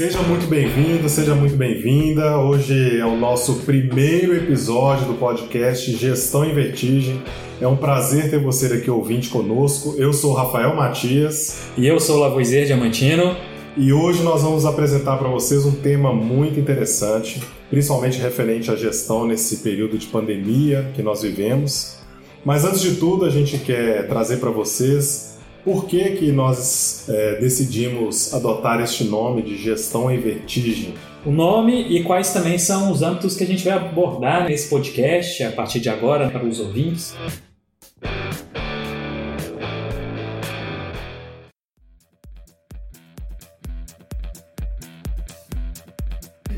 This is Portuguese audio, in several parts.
Seja muito bem-vindo, seja muito bem-vinda. Hoje é o nosso primeiro episódio do podcast Gestão em Vertigem. É um prazer ter você aqui ouvinte conosco. Eu sou o Rafael Matias. E eu sou o Lavoisier Diamantino. E hoje nós vamos apresentar para vocês um tema muito interessante, principalmente referente à gestão nesse período de pandemia que nós vivemos. Mas antes de tudo, a gente quer trazer para vocês por que, que nós é, decidimos adotar este nome de gestão em vertigem? O nome e quais também são os âmbitos que a gente vai abordar nesse podcast a partir de agora para os ouvintes.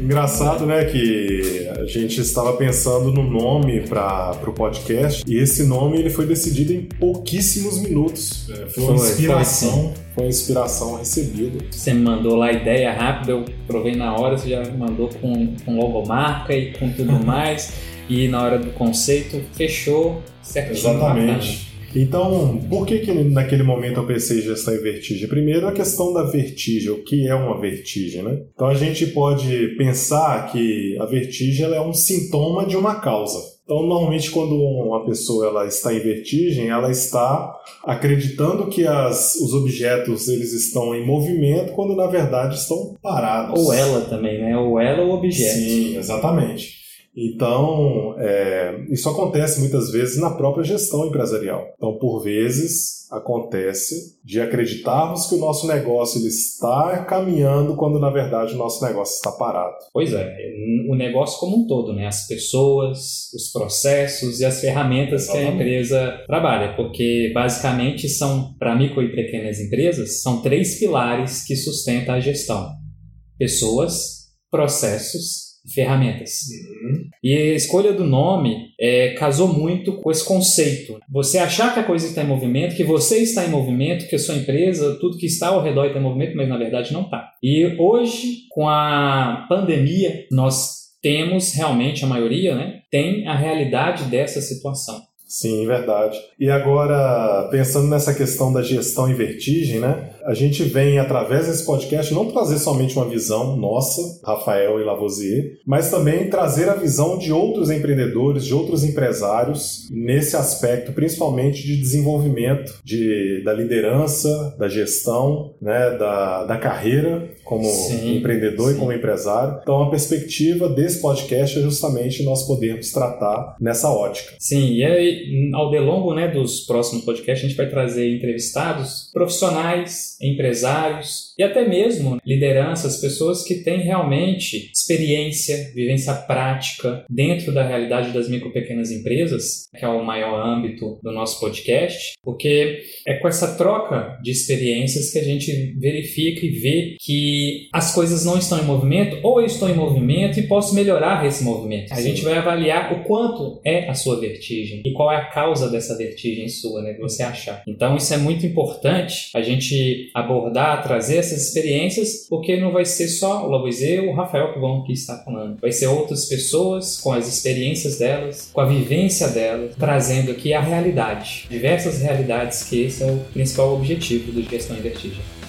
Engraçado, né, que a gente estava pensando no nome para o podcast e esse nome ele foi decidido em pouquíssimos minutos. É, foi uma inspiração, foi inspiração recebida. Você me mandou lá a ideia rápida, eu provei na hora, você já mandou com, com logomarca e com tudo mais. e na hora do conceito fechou certinho. Exatamente. Então, por que, que naquele momento eu pensei em gestão em vertigem? Primeiro, a questão da vertigem, o que é uma vertigem, né? Então, a gente pode pensar que a vertigem é um sintoma de uma causa. Então, normalmente, quando uma pessoa ela está em vertigem, ela está acreditando que as, os objetos eles estão em movimento, quando na verdade estão parados. Ou ela também, né? Ou ela ou o objeto. Sim, exatamente. Então, é, isso acontece muitas vezes na própria gestão empresarial. Então, por vezes, acontece de acreditarmos que o nosso negócio ele está caminhando quando, na verdade, o nosso negócio está parado. Pois é, o negócio como um todo, né? as pessoas, os processos e as ferramentas Exatamente. que a empresa trabalha. Porque, basicamente, são, para micro e pequenas empresas, são três pilares que sustentam a gestão. Pessoas, processos ferramentas. Uhum. E a escolha do nome é, casou muito com esse conceito. Você achar que a coisa está em movimento, que você está em movimento, que a sua empresa, tudo que está ao redor está em movimento, mas na verdade não está. E hoje, com a pandemia, nós temos realmente, a maioria, né, tem a realidade dessa situação. Sim, verdade. E agora, pensando nessa questão da gestão em vertigem, né? A gente vem, através desse podcast, não trazer somente uma visão nossa, Rafael e Lavoisier, mas também trazer a visão de outros empreendedores, de outros empresários, nesse aspecto, principalmente de desenvolvimento de, da liderança, da gestão, né? da, da carreira como sim, empreendedor sim. e como empresário. Então, a perspectiva desse podcast é justamente nós podermos tratar nessa ótica. Sim, e aí ao delongo né, dos próximos podcasts, a gente vai trazer entrevistados profissionais, empresários e até mesmo lideranças, pessoas que têm realmente experiência, vivência prática dentro da realidade das micro pequenas empresas, que é o maior âmbito do nosso podcast, porque é com essa troca de experiências que a gente verifica e vê que as coisas não estão em movimento ou eu estou em movimento e posso melhorar esse movimento. A Sim. gente vai avaliar o quanto é a sua vertigem e qual é a causa dessa vertigem sua, né, que você achar. Então isso é muito importante a gente abordar, trazer essas experiências, porque não vai ser só o Lavoisier ou o Rafael que vão aqui estar falando. Vai ser outras pessoas com as experiências delas, com a vivência delas, trazendo aqui a realidade, diversas realidades que esse é o principal objetivo do Gestão em Vertigem.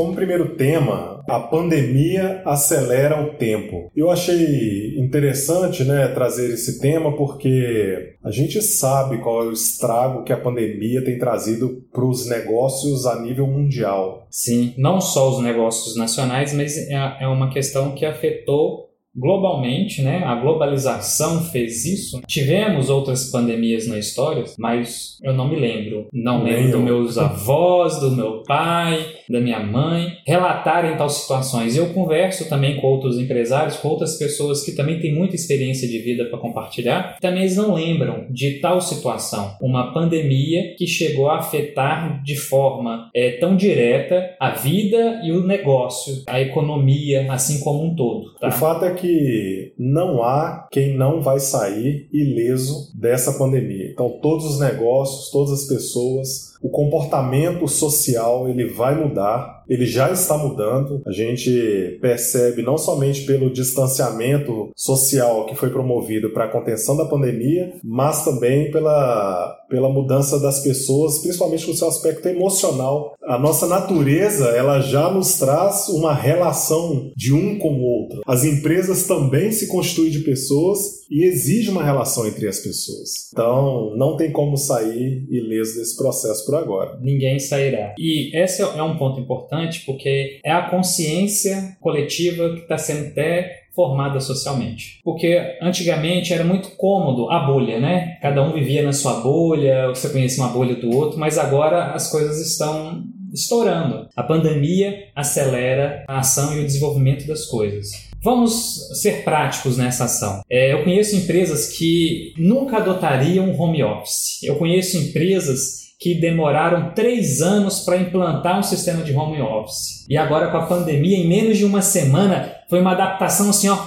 Como primeiro tema, a pandemia acelera o tempo. Eu achei interessante né, trazer esse tema porque a gente sabe qual é o estrago que a pandemia tem trazido para os negócios a nível mundial. Sim, não só os negócios nacionais, mas é, é uma questão que afetou globalmente, né? A globalização fez isso. Tivemos outras pandemias na história, mas eu não me lembro. Não lembro dos meus avós, do meu pai, da minha mãe relatarem tal situações. Eu converso também com outros empresários, com outras pessoas que também têm muita experiência de vida para compartilhar. Também eles não lembram de tal situação, uma pandemia que chegou a afetar de forma é, tão direta a vida e o negócio, a economia, assim como um todo. Tá? O fato é que não há quem não vai sair ileso dessa pandemia. Então, todos os negócios, todas as pessoas o comportamento social ele vai mudar, ele já está mudando. A gente percebe não somente pelo distanciamento social que foi promovido para a contenção da pandemia, mas também pela, pela mudança das pessoas, principalmente no seu aspecto emocional. A nossa natureza, ela já nos traz uma relação de um com o outro. As empresas também se constituem de pessoas e exige uma relação entre as pessoas. Então, não tem como sair ileso desse processo por agora. Ninguém sairá. E esse é um ponto importante porque é a consciência coletiva que está sendo até formada socialmente. Porque antigamente era muito cômodo a bolha, né? Cada um vivia na sua bolha, você conhecia uma bolha do outro, mas agora as coisas estão estourando. A pandemia acelera a ação e o desenvolvimento das coisas. Vamos ser práticos nessa ação. É, eu conheço empresas que nunca adotariam home office. Eu conheço empresas que demoraram três anos para implantar um sistema de home office. E agora, com a pandemia, em menos de uma semana, foi uma adaptação assim, ó,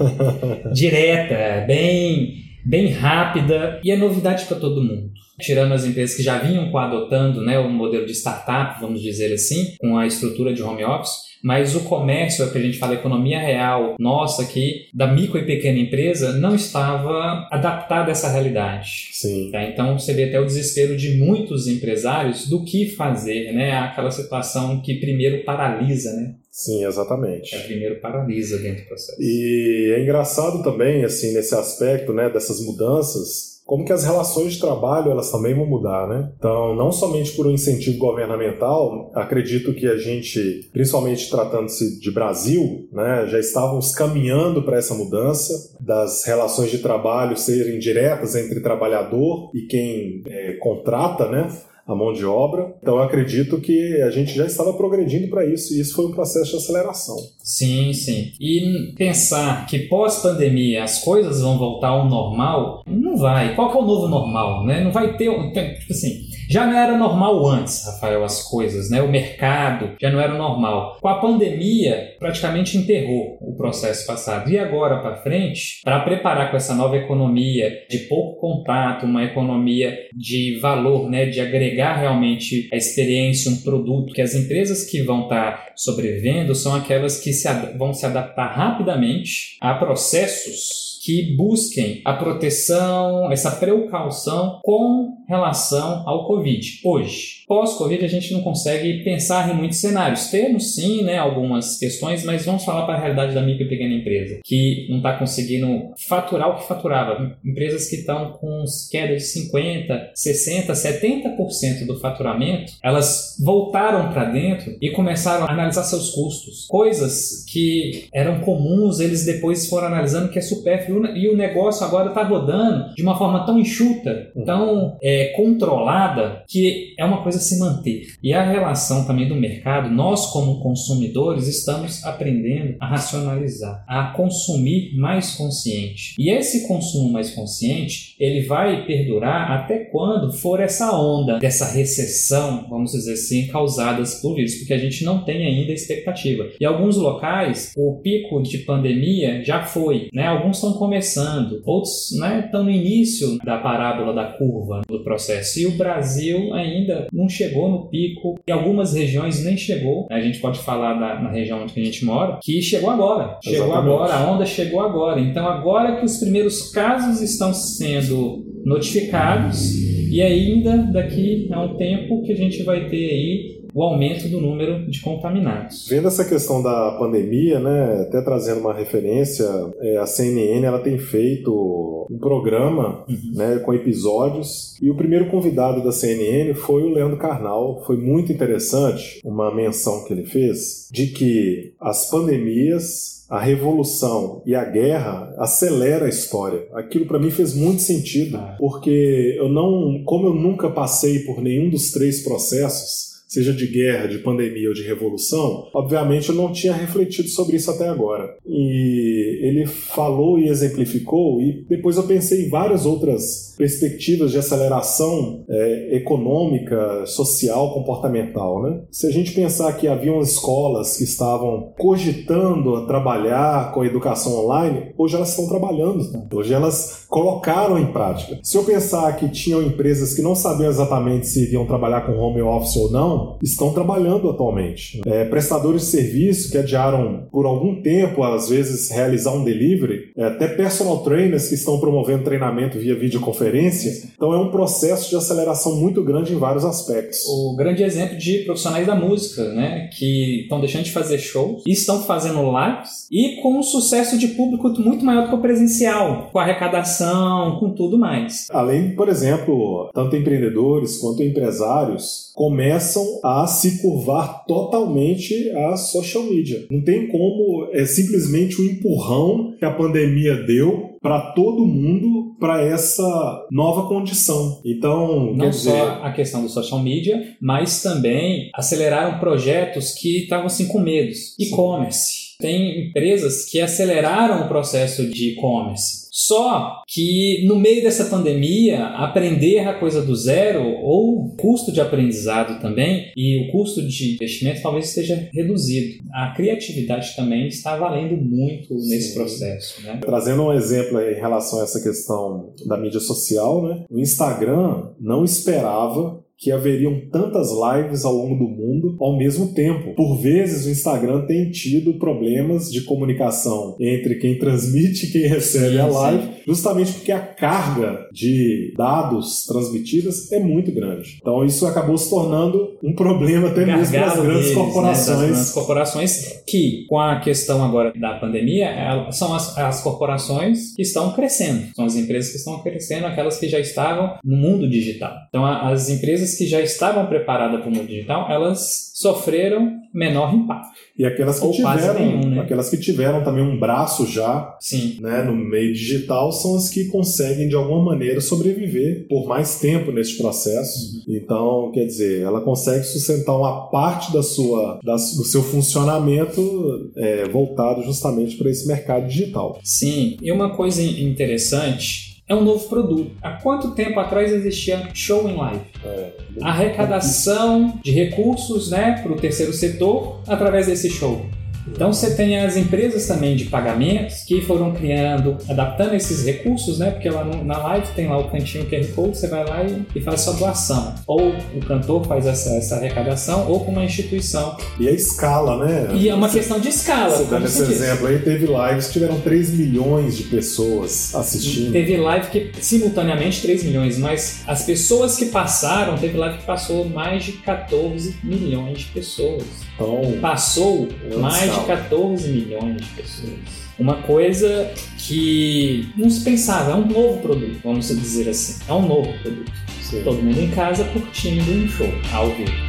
direta, bem, bem rápida e é novidade para todo mundo. Tirando as empresas que já vinham adotando né, o modelo de startup, vamos dizer assim, com a estrutura de home office, mas o comércio, é o que a gente fala, a economia real nossa aqui, da micro e pequena empresa, não estava adaptada a essa realidade. Sim. Tá? Então você vê até o desespero de muitos empresários do que fazer, né? Aquela situação que primeiro paralisa, né? Sim, exatamente. É, primeiro paralisa dentro do processo. E é engraçado também, assim, nesse aspecto, né, dessas mudanças, como que as relações de trabalho elas também vão mudar, né? Então, não somente por um incentivo governamental, acredito que a gente, principalmente tratando-se de Brasil, né, já estávamos caminhando para essa mudança das relações de trabalho serem diretas entre trabalhador e quem é, contrata, né? A mão de obra. Então eu acredito que a gente já estava progredindo para isso e isso foi um processo de aceleração. Sim, sim. E pensar que pós-pandemia as coisas vão voltar ao normal, não vai. Qual que é o novo normal, né? Não vai ter, tipo assim, já não era normal antes, Rafael, as coisas, né? O mercado já não era normal. Com a pandemia, praticamente enterrou o processo passado. E agora para frente, para preparar com essa nova economia de pouco contato, uma economia de valor, né? De agregar realmente a experiência, um produto, que as empresas que vão estar tá sobrevivendo são aquelas que se vão se adaptar rapidamente a processos que busquem a proteção, essa precaução com relação ao Covid. Hoje, pós-Covid, a gente não consegue pensar em muitos cenários. Temos sim né, algumas questões, mas vamos falar para a realidade da micro e pequena empresa, que não está conseguindo faturar o que faturava. Empresas que estão com quedas de 50%, 60%, 70% do faturamento, elas voltaram para dentro e começaram a analisar seus custos. Coisas que eram comuns, eles depois foram analisando que é supérfluo e o negócio agora está rodando de uma forma tão enxuta, uhum. tão é, controlada, que é uma coisa a se manter. E a relação também do mercado, nós como consumidores estamos aprendendo a racionalizar, a consumir mais consciente. E esse consumo mais consciente, ele vai perdurar até quando for essa onda dessa recessão, vamos dizer assim, causadas por vírus, porque a gente não tem ainda expectativa. E alguns locais, o pico de pandemia já foi, né? Alguns estão começando, outros né, estão no início da parábola da curva do processo. E o Brasil ainda não chegou no pico, em algumas regiões nem chegou. A gente pode falar da, na região onde a gente mora, que chegou agora. Chegou Exatamente. agora, a onda chegou agora. Então, agora que os primeiros casos estão sendo notificados, e ainda daqui a um tempo que a gente vai ter aí o aumento do número de contaminados. Vendo essa questão da pandemia, né, até trazendo uma referência, é, a CNN ela tem feito um programa uhum. né, com episódios e o primeiro convidado da CNN foi o Leandro Carnal. Foi muito interessante uma menção que ele fez de que as pandemias a revolução e a guerra acelera a história. Aquilo para mim fez muito sentido, ah. porque eu não, como eu nunca passei por nenhum dos três processos, seja de guerra, de pandemia ou de revolução, obviamente eu não tinha refletido sobre isso até agora. E ele falou e exemplificou, e depois eu pensei em várias outras perspectivas de aceleração é, econômica, social, comportamental. Né? Se a gente pensar que haviam escolas que estavam cogitando a trabalhar com a educação online, hoje elas estão trabalhando, né? hoje elas colocaram em prática. Se eu pensar que tinham empresas que não sabiam exatamente se iriam trabalhar com home office ou não, estão trabalhando atualmente. É, prestadores de serviço que adiaram por algum tempo, às vezes, realizar um delivery, é, até personal trainers que estão promovendo treinamento via videoconferência. Então é um processo de aceleração muito grande em vários aspectos. O grande exemplo de profissionais da música, né, que estão deixando de fazer shows e estão fazendo lives e com um sucesso de público muito maior do que o presencial, com arrecadação, com tudo mais. Além, por exemplo, tanto empreendedores quanto empresários começam a se curvar totalmente à social media. Não tem como, é simplesmente o um empurrão que a pandemia deu para todo mundo para essa nova condição. Então, não dizer... só a questão do social media, mas também aceleraram projetos que estavam assim com medos. E-commerce. Tem empresas que aceleraram o processo de e-commerce só que no meio dessa pandemia, aprender a coisa do zero ou custo de aprendizado também e o custo de investimento talvez esteja reduzido. A criatividade também está valendo muito nesse Sim. processo. Né? Trazendo um exemplo em relação a essa questão da mídia social, né? o Instagram não esperava que haveriam tantas lives ao longo do mundo ao mesmo tempo. Por vezes o Instagram tem tido problemas de comunicação entre quem transmite e quem recebe sim, a live, sim. justamente porque a carga de dados transmitidas é muito grande. Então isso acabou se tornando um problema até mesmo para as grandes deles, corporações. Né, grandes corporações que, com a questão agora da pandemia, são as, as corporações que estão crescendo. São as empresas que estão crescendo, aquelas que já estavam no mundo digital. Então as empresas empresas que já estavam preparadas para o mundo digital, elas sofreram menor impacto. E aquelas que, tiveram, nenhum, né? aquelas que tiveram também um braço já Sim. Né, no meio digital são as que conseguem de alguma maneira sobreviver por mais tempo nesse processo. Uhum. Então, quer dizer, ela consegue sustentar uma parte da sua, da, do seu funcionamento é, voltado justamente para esse mercado digital. Sim, e uma coisa interessante é um novo produto. Há quanto tempo atrás existia show em live? É, Arrecadação de recursos né, para o terceiro setor através desse show. Então você tem as empresas também de pagamentos que foram criando, adaptando esses recursos, né? Porque lá no, na live tem lá o cantinho QR Code, você vai lá e, e, faz sua doação. Ou o cantor faz essa, essa arrecadação, ou com uma instituição. E a escala, né? E é uma questão de escala. Você dando esse exemplo aí, teve lives que tiveram 3 milhões de pessoas assistindo. teve live que simultaneamente 3 milhões, mas as pessoas que passaram, teve live que passou mais de 14 milhões de pessoas. Então, passou mais de 14 milhões de pessoas. Uma coisa que não se pensava, é um novo produto, vamos dizer assim. É um novo produto. Sim. Todo mundo em casa curtindo um show ao vivo.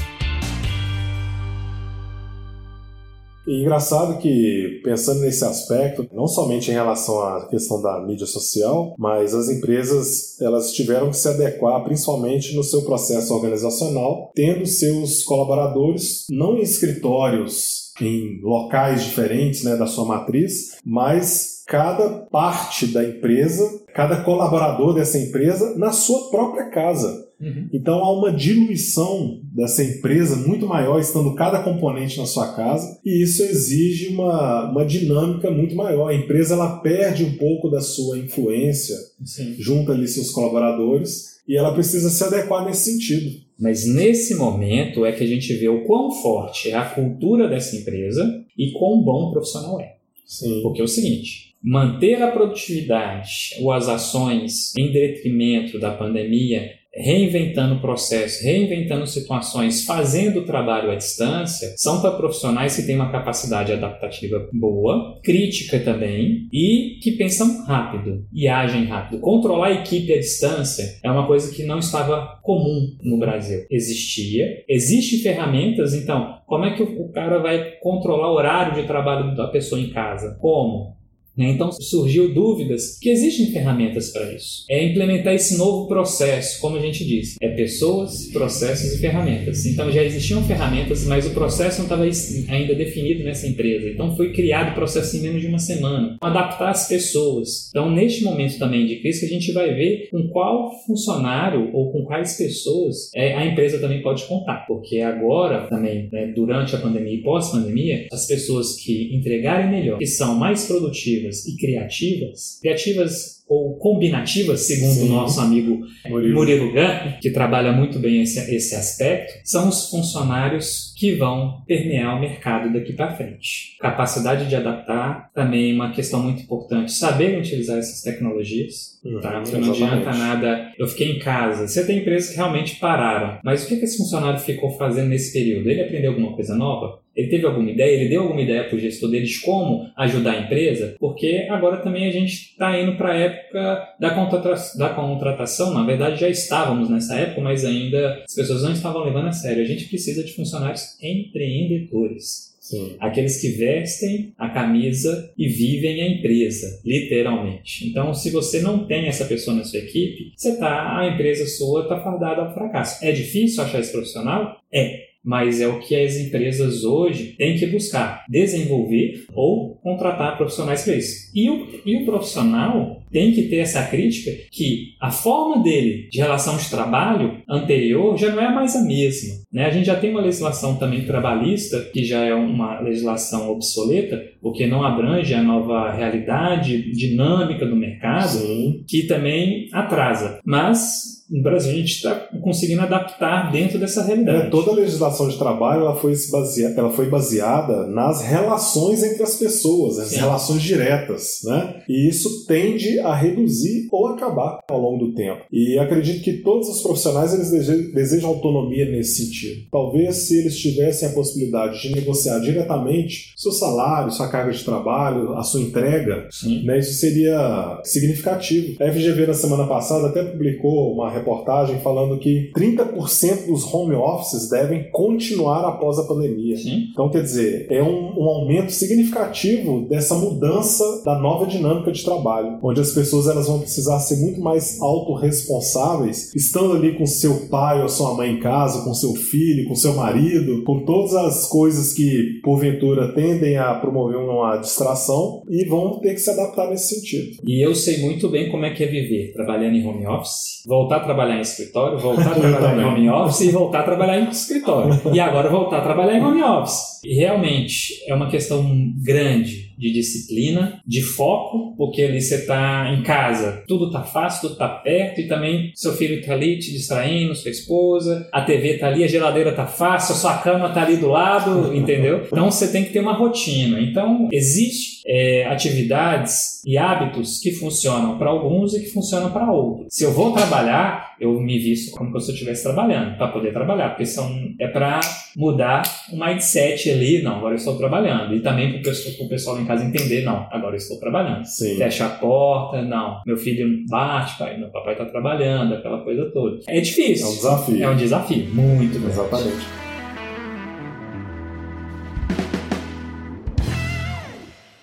E engraçado que, pensando nesse aspecto, não somente em relação à questão da mídia social, mas as empresas elas tiveram que se adequar principalmente no seu processo organizacional, tendo seus colaboradores não em escritórios em locais diferentes né, da sua matriz, mas cada parte da empresa, cada colaborador dessa empresa na sua própria casa. Uhum. Então há uma diluição dessa empresa muito maior, estando cada componente na sua casa, e isso exige uma, uma dinâmica muito maior. A empresa ela perde um pouco da sua influência Sim. junto ali seus colaboradores e ela precisa se adequar nesse sentido. Mas nesse momento é que a gente vê o quão forte é a cultura dessa empresa e quão bom o profissional é. Sim. Porque é o seguinte, manter a produtividade ou as ações em detrimento da pandemia reinventando processos, reinventando situações, fazendo trabalho à distância, são para profissionais que têm uma capacidade adaptativa boa, crítica também e que pensam rápido e agem rápido. Controlar a equipe à distância é uma coisa que não estava comum no Brasil. Existia, existem ferramentas, então, como é que o cara vai controlar o horário de trabalho da pessoa em casa? Como? Né? Então surgiu dúvidas que existem ferramentas para isso. É implementar esse novo processo, como a gente disse, é pessoas, processos e ferramentas. Então já existiam ferramentas, mas o processo não estava ainda definido nessa empresa. Então foi criado o processo em menos de uma semana. Adaptar as pessoas. Então neste momento também de crise a gente vai ver com qual funcionário ou com quais pessoas é, a empresa também pode contar, porque agora também né, durante a pandemia e pós-pandemia as pessoas que entregarem melhor, que são mais produtivas e criativas, criativas ou combinativas, segundo Sim. o nosso amigo Murilo, Murilo Gun, que trabalha muito bem esse, esse aspecto, são os funcionários que vão permear o mercado daqui para frente. Capacidade de adaptar, também uma questão muito importante, saber utilizar essas tecnologias. Uhum, tá? Porque não adianta nada. Eu fiquei em casa. Você tem empresas que realmente pararam, mas o que, esse funcionário ficou fazendo nesse período? Ele aprendeu alguma coisa nova? Ele teve alguma ideia? Ele deu alguma ideia para o gestor deles como ajudar a empresa? Porque agora também a gente está indo para a época da, contrata da contratação. Na verdade, já estávamos nessa época, mas ainda as pessoas não estavam levando a sério. A gente precisa de funcionários empreendedores. Sim. Aqueles que vestem a camisa e vivem a empresa, literalmente. Então, se você não tem essa pessoa na sua equipe, você tá, a empresa sua está fardada ao fracasso. É difícil achar esse profissional? É mas é o que as empresas hoje têm que buscar: desenvolver ou contratar profissionais para isso. E o, e o profissional tem que ter essa crítica que a forma dele de relação de trabalho anterior já não é mais a mesma. Né? A gente já tem uma legislação também trabalhista, que já é uma legislação obsoleta, porque não abrange a nova realidade dinâmica do mercado, Sim. que também atrasa. Mas no Brasil a gente está conseguindo adaptar dentro dessa realidade. É, toda a legislação de trabalho ela foi, baseada, ela foi baseada nas relações entre as pessoas, as Sim. relações diretas, né? E isso tende a reduzir ou acabar ao longo do tempo. E acredito que todos os profissionais eles desejam autonomia nesse sentido. Talvez se eles tivessem a possibilidade de negociar diretamente seu salário, sua carga de trabalho, a sua entrega, né, isso seria significativo. A FGV na semana passada até publicou uma reportagem falando que 30% dos home offices devem continuar após a pandemia. Sim. Então, quer dizer, é um, um, aumento significativo dessa mudança da nova dinâmica de trabalho, onde as pessoas elas vão precisar ser muito mais autorresponsáveis, estando ali com seu pai ou sua mãe em casa, com seu filho, com seu marido, com todas as coisas que porventura tendem a promover uma distração e vão ter que se adaptar nesse sentido. E eu sei muito bem como é que é viver trabalhando em home office, voltar trabalhar em escritório, voltar a trabalhar em home office e voltar a trabalhar em escritório. E agora voltar a trabalhar em home office. Realmente é uma questão grande de disciplina, de foco, porque ali você está em casa, tudo está fácil, tudo está perto e também seu filho está ali te distraindo, sua esposa, a TV está ali, a geladeira está fácil, a sua cama está ali do lado, entendeu? Então você tem que ter uma rotina. Então existe é, atividades e hábitos que funcionam para alguns e que funcionam para outros. Se eu vou trabalhar, eu me visto como se eu estivesse trabalhando, para poder trabalhar, porque são, é para mudar o mindset ali, não, agora eu estou trabalhando. E também para o pessoal em casa entender, não, agora eu estou trabalhando. Sim. Fecha a porta, não, meu filho bate, pai, meu papai está trabalhando, aquela coisa toda. É difícil. É um desafio. É um desafio, muito Exatamente.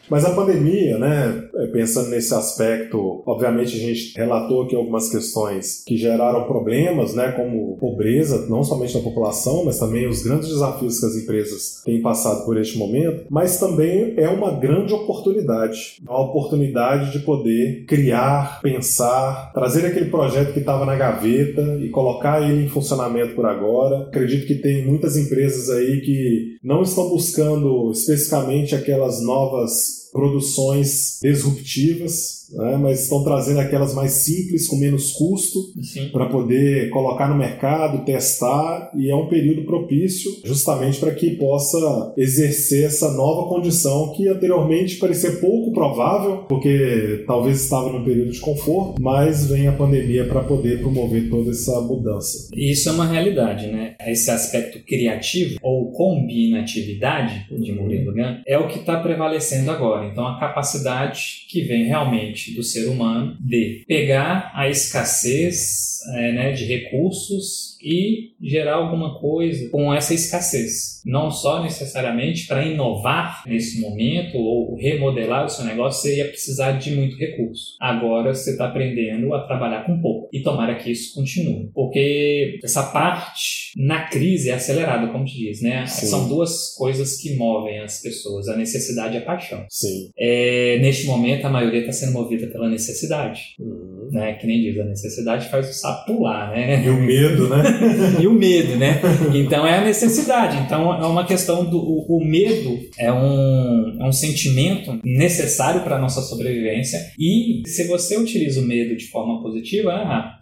Mas a pandemia, né, pensando nesse aspecto, obviamente a gente relatou aqui algumas questões que geraram problemas, né, como pobreza, não somente da população, mas também os grandes desafios que as empresas têm passado por este momento, mas também é uma grande oportunidade, uma oportunidade de poder criar, pensar, trazer aquele projeto que estava na gaveta e colocar ele em funcionamento por agora. Acredito que tem muitas empresas aí que não estão buscando especificamente aquelas novas produções disruptivas né? mas estão trazendo aquelas mais simples, com menos custo, para poder colocar no mercado, testar, e é um período propício justamente para que possa exercer essa nova condição que anteriormente parecia pouco provável, porque talvez estava num período de conforto, mas vem a pandemia para poder promover toda essa mudança. Isso é uma realidade, né? Esse aspecto criativo ou combinatividade de Murilo Gun é o que está prevalecendo agora. Então, a capacidade que vem realmente do ser humano de pegar a escassez, é, né, de recursos e gerar alguma coisa com essa escassez. Não só necessariamente para inovar nesse momento ou remodelar o seu negócio, você ia precisar de muito recurso. Agora você está aprendendo a trabalhar com pouco e tomara que isso continue. Porque essa parte na crise é acelerada, como te diz, né? Sim. São duas coisas que movem as pessoas, a necessidade e a paixão. Sim. É, neste momento, a maioria está sendo movida pela necessidade. Uhum. Né? Que nem diz, a necessidade faz o sapo pular, né? E o medo, né? e o medo, né? Então é a necessidade. Então é uma questão do o, o medo é um, é um sentimento necessário para a nossa sobrevivência e se você utiliza o medo de forma positiva, ah,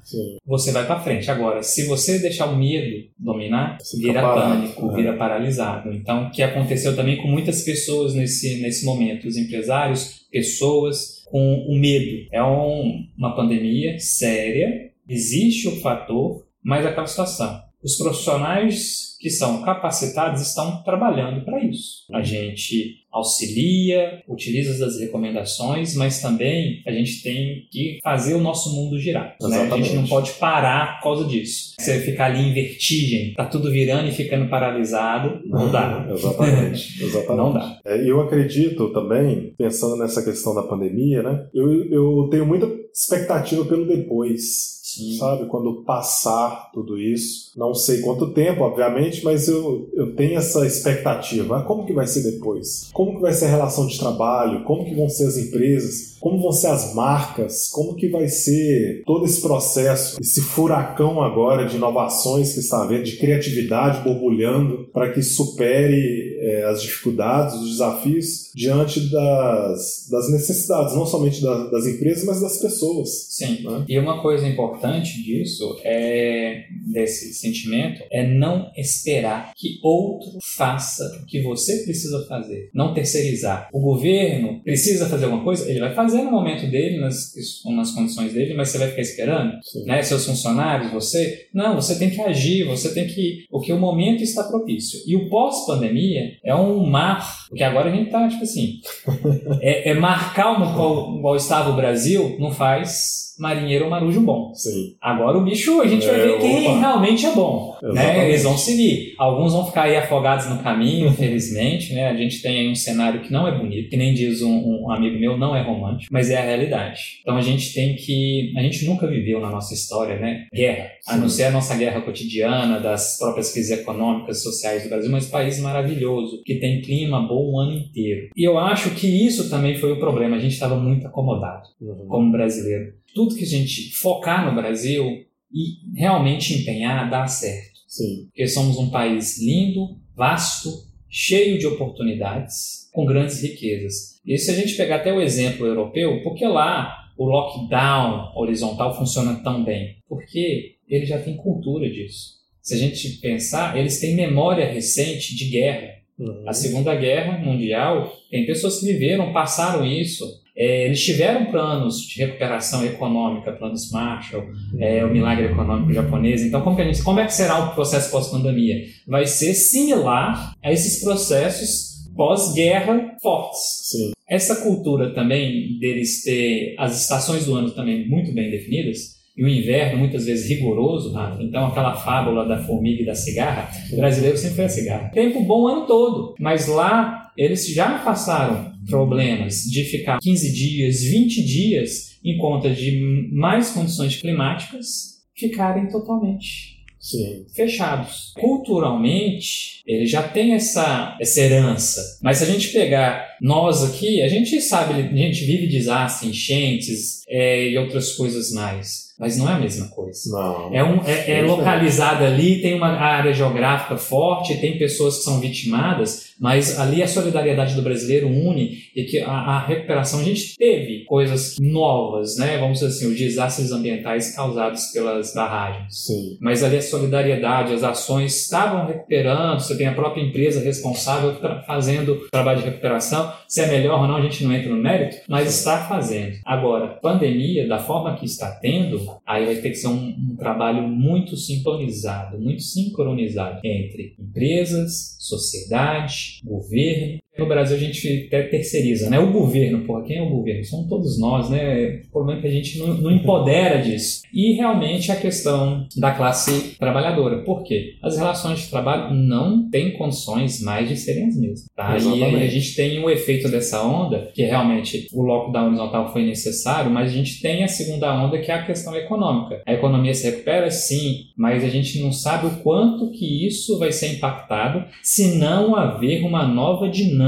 você vai para frente. Agora, se você deixar o medo dominar, você vira pânico, né? vira paralisado. Então, o que aconteceu também com muitas pessoas nesse, nesse momento, os empresários, pessoas com o medo. É um, uma pandemia séria, existe o fator, mas aquela situação. Os profissionais que são capacitados estão trabalhando para isso. A gente auxilia, utiliza as recomendações, mas também a gente tem que fazer o nosso mundo girar. Né? A gente não pode parar por causa disso. Você ficar ali em vertigem, tá tudo virando e ficando paralisado, não dá. Exatamente. Exatamente. não dá. É, eu acredito também, pensando nessa questão da pandemia, né? Eu, eu tenho muita expectativa pelo depois. Sim. sabe? Quando passar tudo isso. Não sei quanto tempo, obviamente, mas eu, eu tenho essa expectativa. Como que vai ser depois? Como que vai ser a relação de trabalho? Como que vão ser as empresas? Como vão ser as marcas? Como que vai ser todo esse processo, esse furacão agora de inovações que está havendo, de criatividade borbulhando para que supere é, as dificuldades, os desafios diante das, das necessidades, não somente da, das empresas, mas das pessoas. Sim. Né? E uma coisa importante disso é desse sentimento é não esperar que outro faça o que você precisa fazer, não terceirizar. O governo precisa fazer alguma coisa, ele vai fazer fazer no momento dele, nas, nas condições dele, mas você vai ficar esperando? Né? Seus funcionários, você? Não, você tem que agir, você tem que. O que o momento está propício. E o pós-pandemia é um mar, porque agora a gente tá, tipo assim. é, é marcar no qual, qual estava o Brasil, não faz marinheiro ou marujo bom. Sim. Agora o bicho, a gente é, vai ver quem opa. realmente é bom. Né? Eles vão seguir. Alguns vão ficar aí afogados no caminho, infelizmente. Né? A gente tem aí um cenário que não é bonito, que nem diz um, um, amigo meu, não é romântico, mas é a realidade. Então a gente tem que. A gente nunca viveu na nossa história, né? Guerra. Sim. A não ser a nossa guerra cotidiana, das próprias crises econômicas, sociais do Brasil, mas país maravilhoso, que tem clima bom o ano inteiro. E eu acho que isso também foi o problema. A gente estava muito acomodado uhum. como brasileiro tudo que a gente focar no Brasil e realmente empenhar dá certo. Sim. Porque somos um país lindo, vasto, cheio de oportunidades, com grandes riquezas. E se a gente pegar até o exemplo europeu, por que lá o lockdown horizontal funciona tão bem? Porque ele já tem cultura disso. Se a gente pensar, eles têm memória recente de guerra. Uhum. A Segunda Guerra Mundial, tem pessoas que viveram, passaram isso, é, eles tiveram planos de recuperação econômica, planos Marshall, é, o milagre econômico japonês. Então, como, gente, como é que será o processo pós-pandemia? Vai ser similar a esses processos pós-guerra fortes. Sim. Essa cultura também deles ter as estações do ano também muito bem definidas, e o inverno muitas vezes rigoroso, Rafa. Então, aquela fábula da formiga e da cigarra, o brasileiro sempre foi a cigarra. Tempo bom o ano todo, mas lá eles já passaram problemas de ficar 15 dias, 20 dias em conta de mais condições climáticas ficarem totalmente Sim. fechados. Culturalmente, ele já tem essa, essa herança. Mas se a gente pegar nós aqui, a gente sabe, a gente vive desastres, enchentes é, e outras coisas mais mas não é a mesma coisa. Não. É, um, é, é localizado ali, tem uma área geográfica forte, tem pessoas que são vitimadas, mas ali a solidariedade do brasileiro une e que a, a recuperação, a gente teve coisas novas, né? Vamos dizer assim, os desastres ambientais causados pelas barragens. Sim. Mas ali a solidariedade, as ações estavam recuperando, você tem a própria empresa responsável fazendo trabalho de recuperação. Se é melhor ou não, a gente não entra no mérito, mas está fazendo. Agora, pandemia, da forma que está tendo, aí vai ter que ser um, um trabalho muito sintonizado, muito sincronizado entre empresas, sociedade, governo, No Brasil a gente até terceiriza, né? O governo, porra, quem é o governo? São todos nós, né? O problema é que a gente não, não empodera disso. E realmente a questão da classe trabalhadora. Por quê? As relações de trabalho não têm condições mais de serem as mesmas. Tá? E aí a gente tem o um efeito dessa onda, que realmente o lockdown horizontal foi necessário, mas a gente tem a segunda onda que é a questão econômica. A economia se recupera, sim, mas a gente não sabe o quanto que isso vai ser impactado se não haver uma nova dinâmica.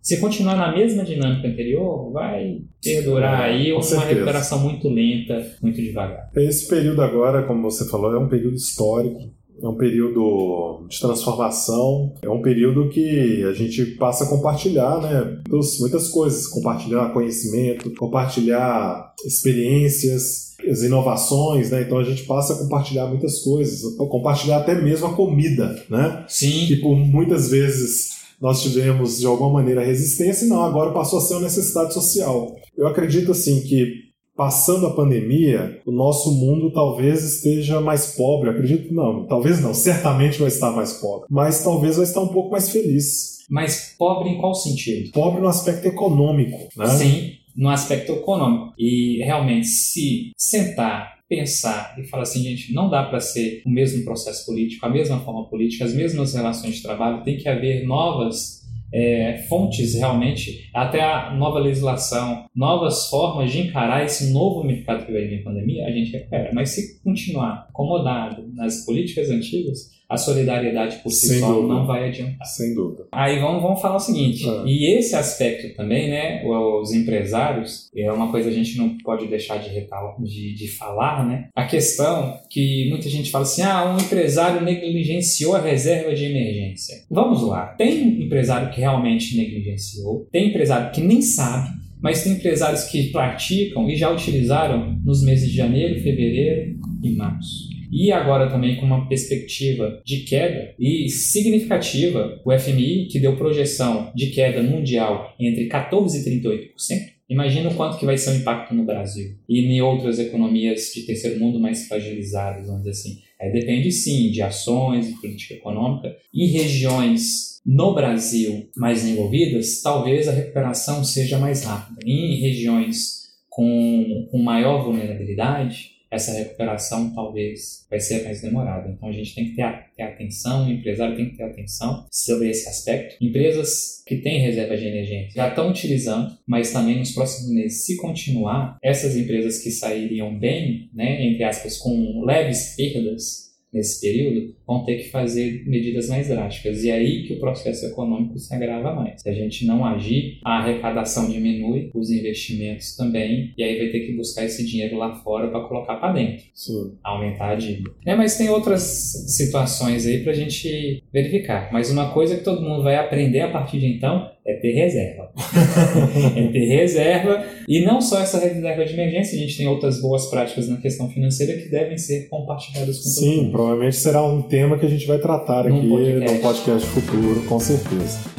Se continuar na mesma dinâmica anterior, vai perdurar aí uma certeza. recuperação muito lenta, muito devagar. Esse período agora, como você falou, é um período histórico é um período de transformação, é um período que a gente passa a compartilhar né, muitas coisas, compartilhar conhecimento, compartilhar experiências, as inovações, né? Então a gente passa a compartilhar muitas coisas, compartilhar até mesmo a comida, né? Sim. Que por muitas vezes nós tivemos de alguma maneira resistência e não, agora passou a ser uma necessidade social. Eu acredito assim que passando a pandemia, o nosso mundo talvez esteja mais pobre. Eu acredito não, talvez não, certamente vai estar mais pobre, mas talvez vai estar um pouco mais feliz. Mas pobre em qual sentido? Pobre no aspecto econômico, né? Sim, no aspecto econômico. E realmente, se sentar pensar e falar assim, gente, não dá para ser o mesmo processo político, a mesma forma política, as mesmas relações de trabalho, tem que haver novas é, fontes realmente, até a nova legislação, novas formas de encarar esse novo mercado que vai vir pandemia, a gente recupera. Mas se continuar acomodado nas políticas antigas, a solidariedade por si só não vai adiantar. Sem dúvida. Aí vamos, vamos falar o seguinte, é. e esse aspecto também, né, os empresários, é uma coisa que a gente não pode deixar de, de, de falar, né, a questão que muita gente fala assim, ah, um empresário negligenciou a reserva de emergência. Vamos lá, tem empresário que realmente negligenciou, tem empresário que nem sabe, mas tem empresários que praticam e já utilizaram nos meses de janeiro, fevereiro e março e agora também com uma perspectiva de queda e significativa, o FMI, que deu projeção de queda mundial entre 14% e 38%, Imagina o quanto que vai ser o impacto no Brasil e em outras economias de terceiro mundo mais fragilizadas, vamos dizer assim. É, depende sim de ações, de política econômica. Em regiões no Brasil mais desenvolvidas, talvez a recuperação seja mais rápida. Em regiões com, com maior vulnerabilidade, essa recuperação talvez vai ser mais demorada. Então a gente tem que ter, ter atenção, o empresário tem que ter atenção sobre esse aspecto. Empresas que têm reserva de emergência já estão utilizando, mas também nos próximos meses, se continuar, essas empresas que sairiam bem, né, entre aspas, com leves perdas, nesse período, vão ter que fazer medidas mais drásticas. E aí que o processo econômico se agrava mais. Se a gente não agir, a arrecadação diminui, os investimentos também, e aí vai ter que buscar esse dinheiro lá fora para colocar para dentro. Sim. Aumentar a dívida. É, mas tem outras situações aí para a gente verificar. Mas uma coisa que todo mundo vai aprender a partir de então é ter reserva. é ter reserva. E não só essa reserva de emergência, a gente tem outras boas práticas na questão financeira que devem ser compartilhadas com Sim, provavelmente será um tema que a gente vai tratar Num aqui podcast. no podcast futuro, com certeza.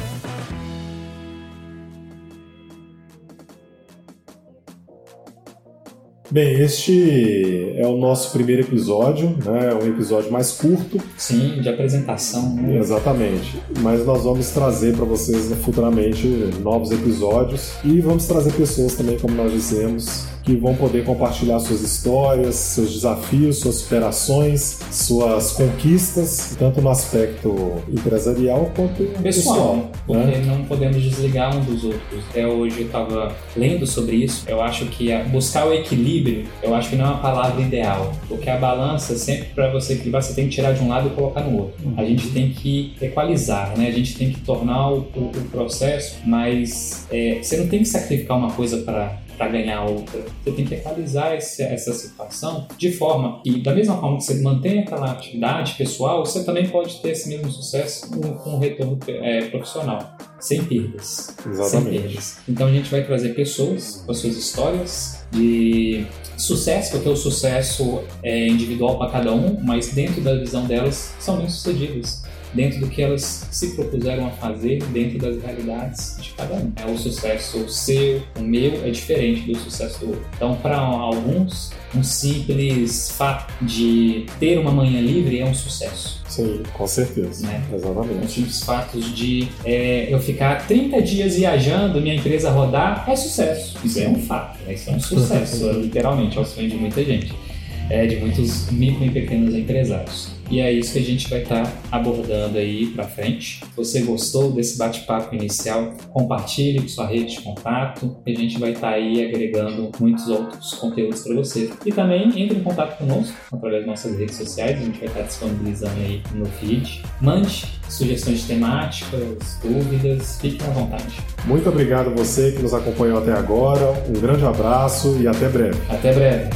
Bem, este é o nosso primeiro episódio, né? um episódio mais curto. Sim, de apresentação. Né? Exatamente. Mas nós vamos trazer para vocês futuramente novos episódios e vamos trazer pessoas também, como nós dissemos, que vão poder compartilhar suas histórias, seus desafios, suas superações, suas conquistas, tanto no aspecto empresarial quanto pessoal. pessoal porque né? não podemos desligar um dos outros. Até hoje eu estava lendo sobre isso. Eu acho que buscar o equilíbrio, eu acho que não é uma palavra ideal, porque a balança sempre para você equilibrar você tem que tirar de um lado e colocar no outro. Uhum. A gente tem que equalizar, né? A gente tem que tornar o, o, o processo mais. É, você não tem que sacrificar uma coisa para para ganhar outra. Você tem que equalizar esse, essa situação de forma que, da mesma forma que você mantém aquela atividade pessoal, você também pode ter esse mesmo sucesso com, com um retorno é, profissional, sem perdas. Exatamente. Sem perdas. Então a gente vai trazer pessoas com as suas histórias de sucesso, porque o sucesso é individual para cada um, mas dentro da visão delas são bem sucedidas dentro do que elas se propuseram a fazer dentro das realidades de cada um. É o sucesso seu, o meu é diferente do sucesso do outro. Então, para alguns, um simples fato de ter uma manhã livre é um sucesso. Sim, com certeza. Né? Exatamente. Um simples fato de é, eu ficar 30 dias viajando, minha empresa rodar, é sucesso. Isso é um fato, né? isso é um sucesso, literalmente, ao sonho de muita gente, é, de muitos micro e pequenos empresários. E é isso que a gente vai estar tá abordando aí para frente. Se você gostou desse bate-papo inicial, compartilhe com sua rede de contato. A gente vai estar tá aí agregando muitos outros conteúdos para você. E também entre em contato conosco através das nossas redes sociais. A gente vai estar tá disponibilizando aí no feed. Mande sugestões temáticas, dúvidas, fique à vontade. Muito obrigado a você que nos acompanhou até agora. Um grande abraço e até breve. Até breve.